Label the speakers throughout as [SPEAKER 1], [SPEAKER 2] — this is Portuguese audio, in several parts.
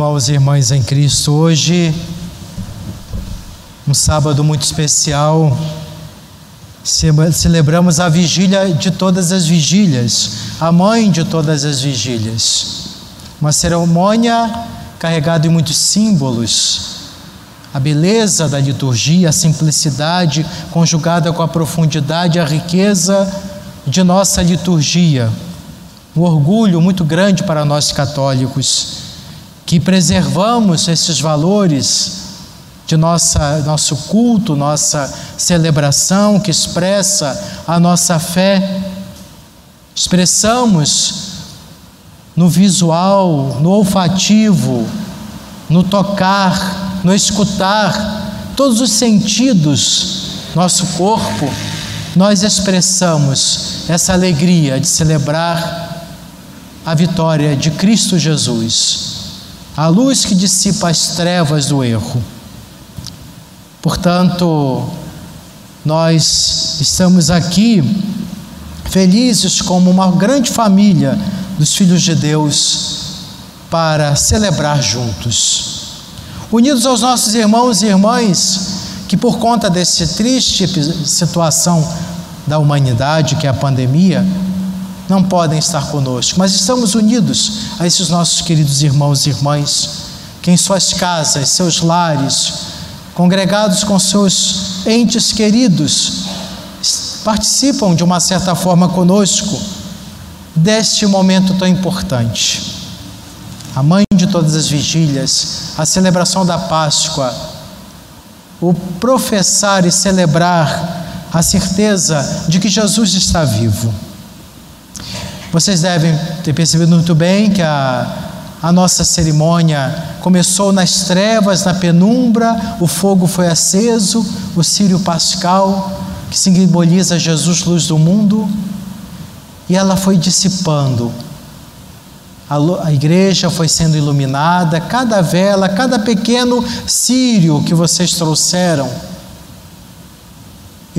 [SPEAKER 1] irmãos e irmãs em Cristo. Hoje, um sábado muito especial, celebramos a vigília de todas as vigílias, a mãe de todas as vigílias. Uma cerimônia carregada de muitos símbolos, a beleza da liturgia, a simplicidade conjugada com a profundidade, a riqueza de nossa liturgia. Um orgulho muito grande para nós católicos que preservamos esses valores de nossa, nosso culto, nossa celebração, que expressa a nossa fé. Expressamos no visual, no olfativo, no tocar, no escutar, todos os sentidos, nosso corpo, nós expressamos essa alegria de celebrar a vitória de Cristo Jesus a luz que dissipa as trevas do erro. Portanto, nós estamos aqui felizes como uma grande família dos filhos de Deus para celebrar juntos. Unidos aos nossos irmãos e irmãs que por conta desse triste situação da humanidade que é a pandemia, não podem estar conosco, mas estamos unidos a esses nossos queridos irmãos e irmãs, que em suas casas, seus lares, congregados com seus entes queridos, participam de uma certa forma conosco deste momento tão importante. A mãe de todas as vigílias, a celebração da Páscoa, o professar e celebrar a certeza de que Jesus está vivo. Vocês devem ter percebido muito bem que a, a nossa cerimônia começou nas trevas, na penumbra, o fogo foi aceso, o círio pascal, que simboliza Jesus, luz do mundo, e ela foi dissipando. A, a igreja foi sendo iluminada, cada vela, cada pequeno círio que vocês trouxeram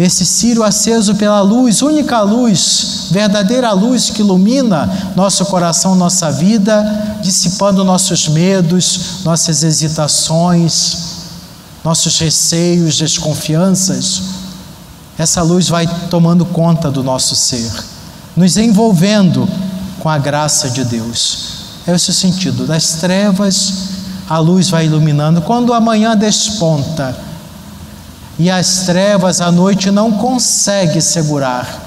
[SPEAKER 1] esse ciro aceso pela luz, única luz, verdadeira luz que ilumina nosso coração, nossa vida, dissipando nossos medos, nossas hesitações, nossos receios, desconfianças. Essa luz vai tomando conta do nosso ser, nos envolvendo com a graça de Deus. É esse o sentido. Das trevas, a luz vai iluminando. Quando a manhã desponta, e as trevas a noite não consegue segurar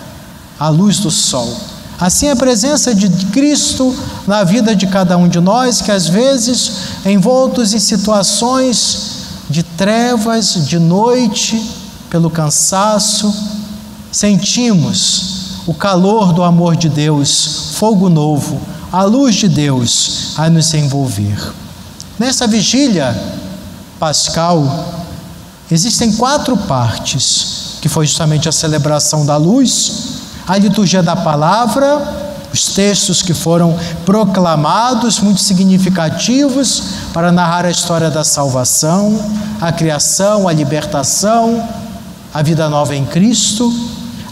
[SPEAKER 1] a luz do sol. Assim, a presença de Cristo na vida de cada um de nós, que às vezes, envoltos em situações de trevas, de noite, pelo cansaço, sentimos o calor do amor de Deus, fogo novo, a luz de Deus a nos envolver. Nessa vigília pascal, Existem quatro partes, que foi justamente a celebração da luz, a liturgia da palavra, os textos que foram proclamados, muito significativos para narrar a história da salvação, a criação, a libertação, a vida nova em Cristo,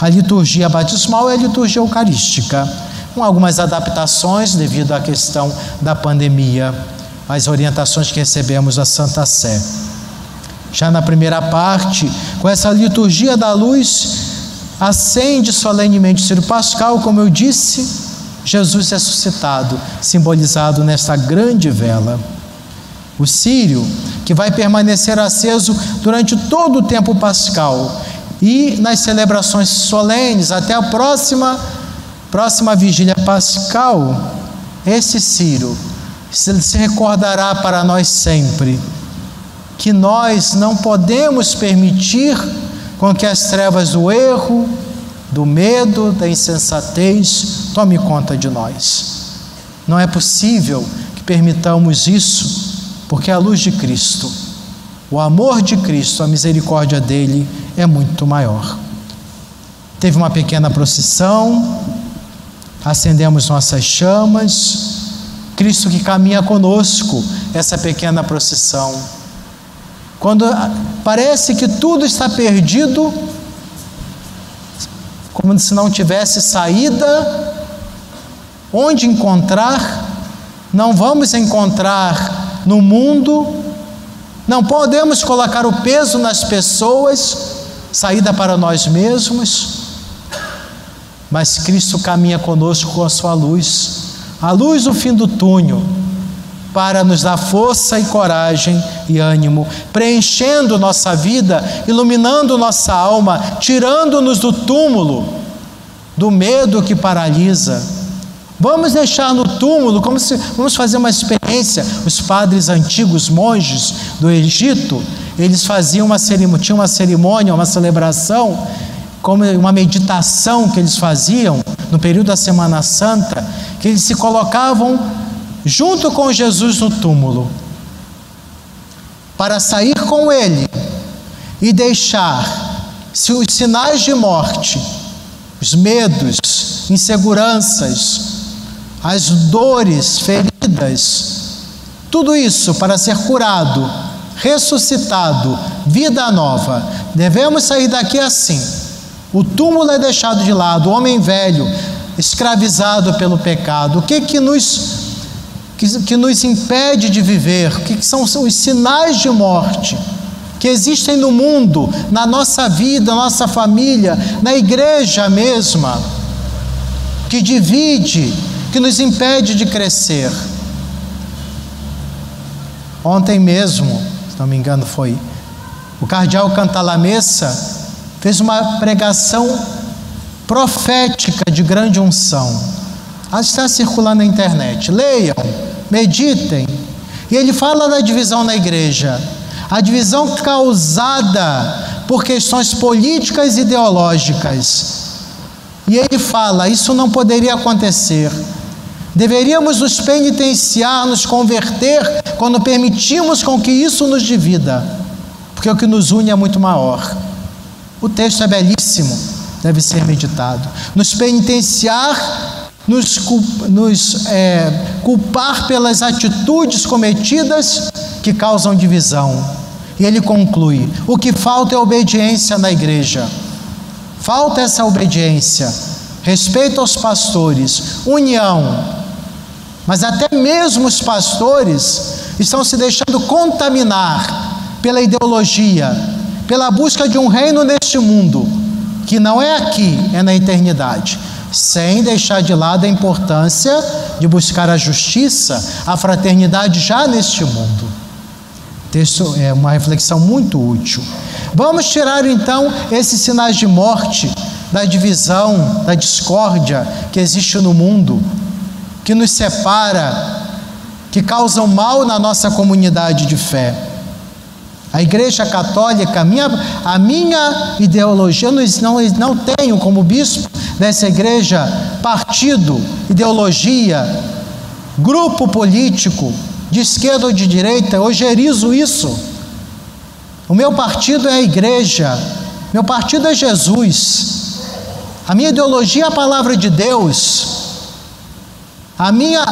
[SPEAKER 1] a liturgia batismal e a liturgia eucarística, com algumas adaptações devido à questão da pandemia, as orientações que recebemos da Santa Sé. Já na primeira parte, com essa liturgia da luz, acende solenemente o Ciro Pascal, como eu disse, Jesus ressuscitado, simbolizado nesta grande vela. O Sírio, que vai permanecer aceso durante todo o tempo pascal e nas celebrações solenes até a próxima próxima vigília pascal, esse Ciro se recordará para nós sempre que nós não podemos permitir com que as trevas do erro, do medo, da insensatez tome conta de nós. Não é possível que permitamos isso, porque a luz de Cristo, o amor de Cristo, a misericórdia dele é muito maior. Teve uma pequena procissão, acendemos nossas chamas, Cristo que caminha conosco, essa pequena procissão quando parece que tudo está perdido, como se não tivesse saída, onde encontrar? Não vamos encontrar no mundo, não podemos colocar o peso nas pessoas, saída para nós mesmos, mas Cristo caminha conosco com a sua luz, a luz do fim do túnel, para nos dar força e coragem e ânimo, preenchendo nossa vida, iluminando nossa alma, tirando-nos do túmulo, do medo que paralisa. Vamos deixar no túmulo, como se vamos fazer uma experiência. Os padres antigos, monges do Egito, eles faziam uma cerimônia, tinha uma cerimônia, uma celebração, como uma meditação que eles faziam no período da Semana Santa, que eles se colocavam junto com Jesus no túmulo, para sair com ele e deixar se os sinais de morte, os medos, inseguranças, as dores, feridas, tudo isso para ser curado, ressuscitado, vida nova. Devemos sair daqui assim. O túmulo é deixado de lado, o homem velho, escravizado pelo pecado. O que que nos que, que nos impede de viver, que são, são os sinais de morte que existem no mundo, na nossa vida, na nossa família, na igreja mesma, que divide, que nos impede de crescer. Ontem mesmo, se não me engano, foi o cardeal Cantalamessa fez uma pregação profética de grande unção. Está circulando na internet. Leiam meditem. E ele fala da divisão na igreja, a divisão causada por questões políticas e ideológicas. E ele fala: isso não poderia acontecer. Deveríamos nos penitenciar, nos converter, quando permitimos com que isso nos divida, porque o que nos une é muito maior. O texto é belíssimo, deve ser meditado. Nos penitenciar nos, nos é, culpar pelas atitudes cometidas que causam divisão. E ele conclui: o que falta é obediência na igreja. Falta essa obediência, respeito aos pastores, união. Mas até mesmo os pastores estão se deixando contaminar pela ideologia, pela busca de um reino neste mundo, que não é aqui, é na eternidade sem deixar de lado a importância de buscar a justiça, a fraternidade já neste mundo. Texto é uma reflexão muito útil. Vamos tirar então esses sinais de morte, da divisão, da discórdia que existe no mundo, que nos separa, que causam mal na nossa comunidade de fé. A Igreja Católica, a minha, a minha ideologia, eu não, não tenho como bispo dessa igreja partido, ideologia, grupo político, de esquerda ou de direita, eu gerizo isso. O meu partido é a igreja, meu partido é Jesus, a minha ideologia é a palavra de Deus, a minha,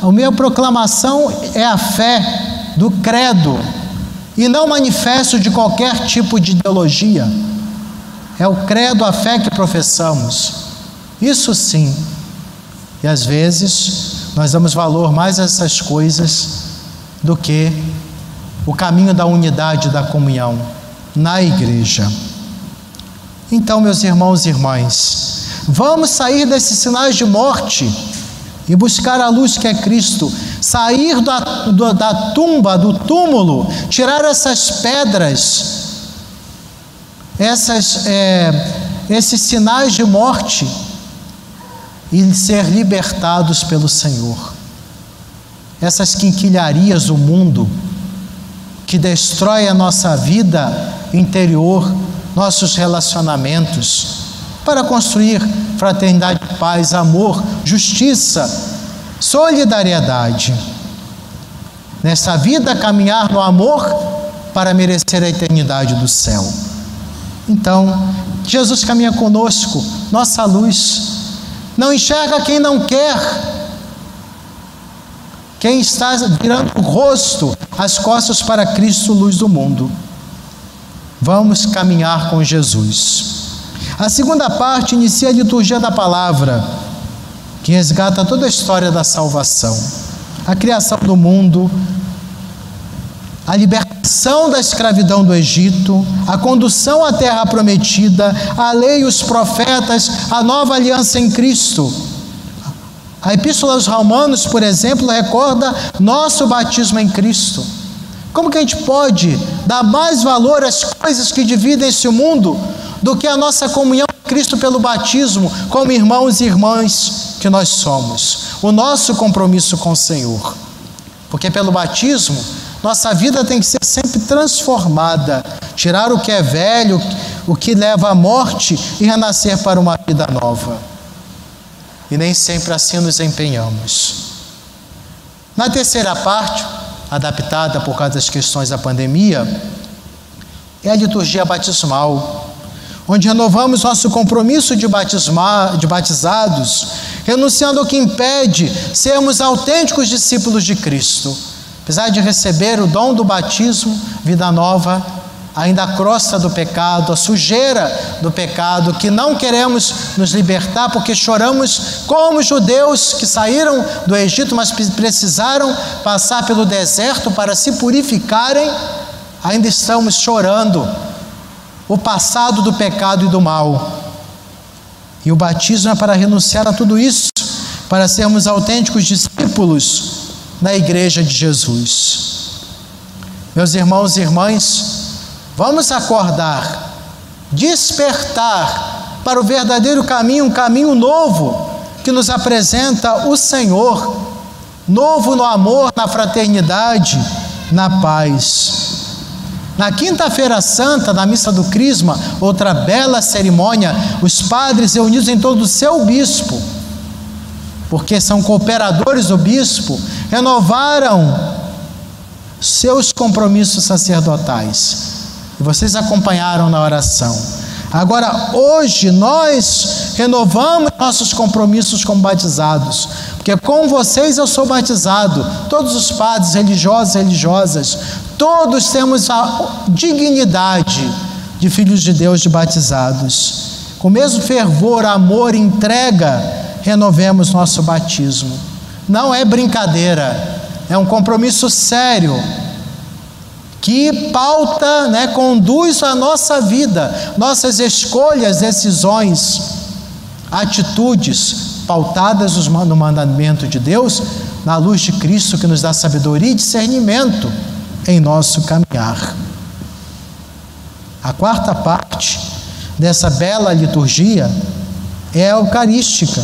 [SPEAKER 1] a minha proclamação é a fé do credo e não manifesto de qualquer tipo de ideologia. É o credo, a fé que professamos. Isso sim. E às vezes nós damos valor mais a essas coisas do que o caminho da unidade da comunhão na igreja. Então, meus irmãos e irmãs, vamos sair desses sinais de morte e buscar a luz que é Cristo, sair da, da tumba, do túmulo, tirar essas pedras, essas, é, esses sinais de morte e ser libertados pelo Senhor. Essas quinquilharias do mundo que destrói a nossa vida interior, nossos relacionamentos, para construir fraternidade, paz, amor, justiça, solidariedade. Nessa vida, caminhar no amor para merecer a eternidade do céu. Então, Jesus caminha conosco, nossa luz. Não enxerga quem não quer. Quem está virando o rosto, as costas para Cristo, luz do mundo. Vamos caminhar com Jesus. A segunda parte inicia a liturgia da palavra, que resgata toda a história da salvação. A criação do mundo, a libertação da escravidão do Egito, a condução à terra prometida, a lei e os profetas, a nova aliança em Cristo. A Epístola aos Romanos, por exemplo, recorda nosso batismo em Cristo. Como que a gente pode dar mais valor às coisas que dividem esse mundo do que a nossa comunhão com Cristo pelo batismo, como irmãos e irmãs que nós somos? O nosso compromisso com o Senhor. Porque pelo batismo nossa vida tem que ser sempre transformada, tirar o que é velho, o que leva à morte e renascer para uma vida nova. E nem sempre assim nos empenhamos. Na terceira parte, adaptada por causa das questões da pandemia, é a liturgia batismal, onde renovamos nosso compromisso de, batismar, de batizados, renunciando ao que impede sermos autênticos discípulos de Cristo Apesar de receber o dom do batismo, vida nova, ainda a crosta do pecado, a sujeira do pecado, que não queremos nos libertar porque choramos como judeus que saíram do Egito, mas precisaram passar pelo deserto para se purificarem, ainda estamos chorando o passado do pecado e do mal. E o batismo é para renunciar a tudo isso, para sermos autênticos discípulos na igreja de Jesus. Meus irmãos e irmãs, vamos acordar, despertar para o verdadeiro caminho, um caminho novo que nos apresenta o Senhor, novo no amor, na fraternidade, na paz. Na Quinta-feira Santa, na missa do Crisma, outra bela cerimônia, os padres reunidos em todo o seu bispo, porque são cooperadores do bispo, renovaram seus compromissos sacerdotais. E vocês acompanharam na oração. Agora, hoje, nós renovamos nossos compromissos como batizados, porque com vocês eu sou batizado, todos os padres religiosos e religiosas, todos temos a dignidade de filhos de Deus de batizados. Com o mesmo fervor, amor entrega, renovemos nosso batismo. Não é brincadeira, é um compromisso sério que pauta, né, conduz a nossa vida, nossas escolhas, decisões, atitudes pautadas no mandamento de Deus, na luz de Cristo que nos dá sabedoria e discernimento em nosso caminhar. A quarta parte dessa bela liturgia é a eucarística.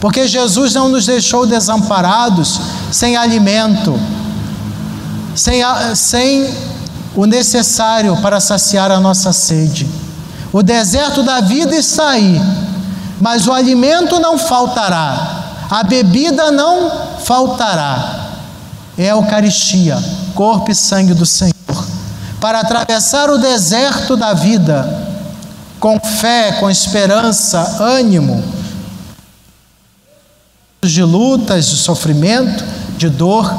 [SPEAKER 1] Porque Jesus não nos deixou desamparados, sem alimento, sem, sem o necessário para saciar a nossa sede. O deserto da vida está aí, mas o alimento não faltará, a bebida não faltará. É a Eucaristia, corpo e sangue do Senhor, para atravessar o deserto da vida com fé, com esperança, ânimo de lutas, de sofrimento, de dor,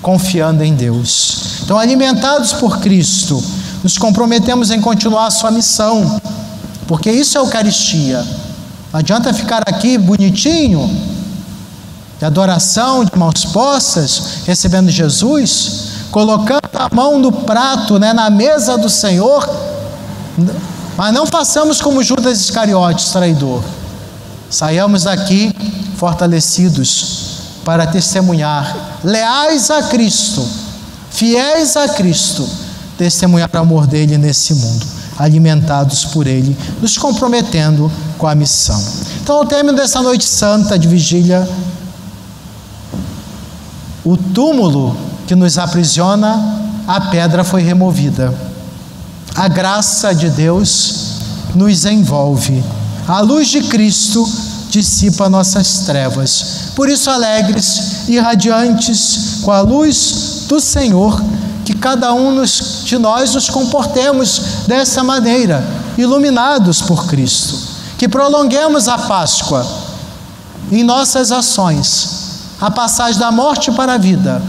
[SPEAKER 1] confiando em Deus. Então, alimentados por Cristo, nos comprometemos em continuar a sua missão, porque isso é Eucaristia. Não adianta ficar aqui bonitinho, de adoração, de mãos postas, recebendo Jesus, colocando a mão no prato, né, na mesa do Senhor, mas não façamos como Judas Iscariotes, traidor. Saiamos daqui fortalecidos para testemunhar, leais a Cristo, fiéis a Cristo, testemunhar o amor dele nesse mundo, alimentados por ele, nos comprometendo com a missão. Então, ao término dessa noite santa de vigília, o túmulo que nos aprisiona, a pedra foi removida. A graça de Deus nos envolve. A luz de Cristo dissipa nossas trevas. Por isso, alegres e radiantes com a luz do Senhor, que cada um de nós nos comportemos dessa maneira, iluminados por Cristo. Que prolonguemos a Páscoa em nossas ações, a passagem da morte para a vida,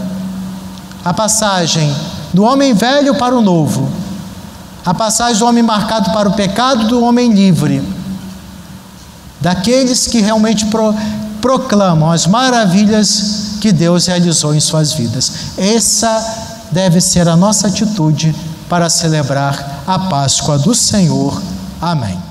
[SPEAKER 1] a passagem do homem velho para o novo, a passagem do homem marcado para o pecado, do homem livre daqueles que realmente pro, proclamam as maravilhas que Deus realizou em suas vidas. Essa deve ser a nossa atitude para celebrar a Páscoa do Senhor. Amém.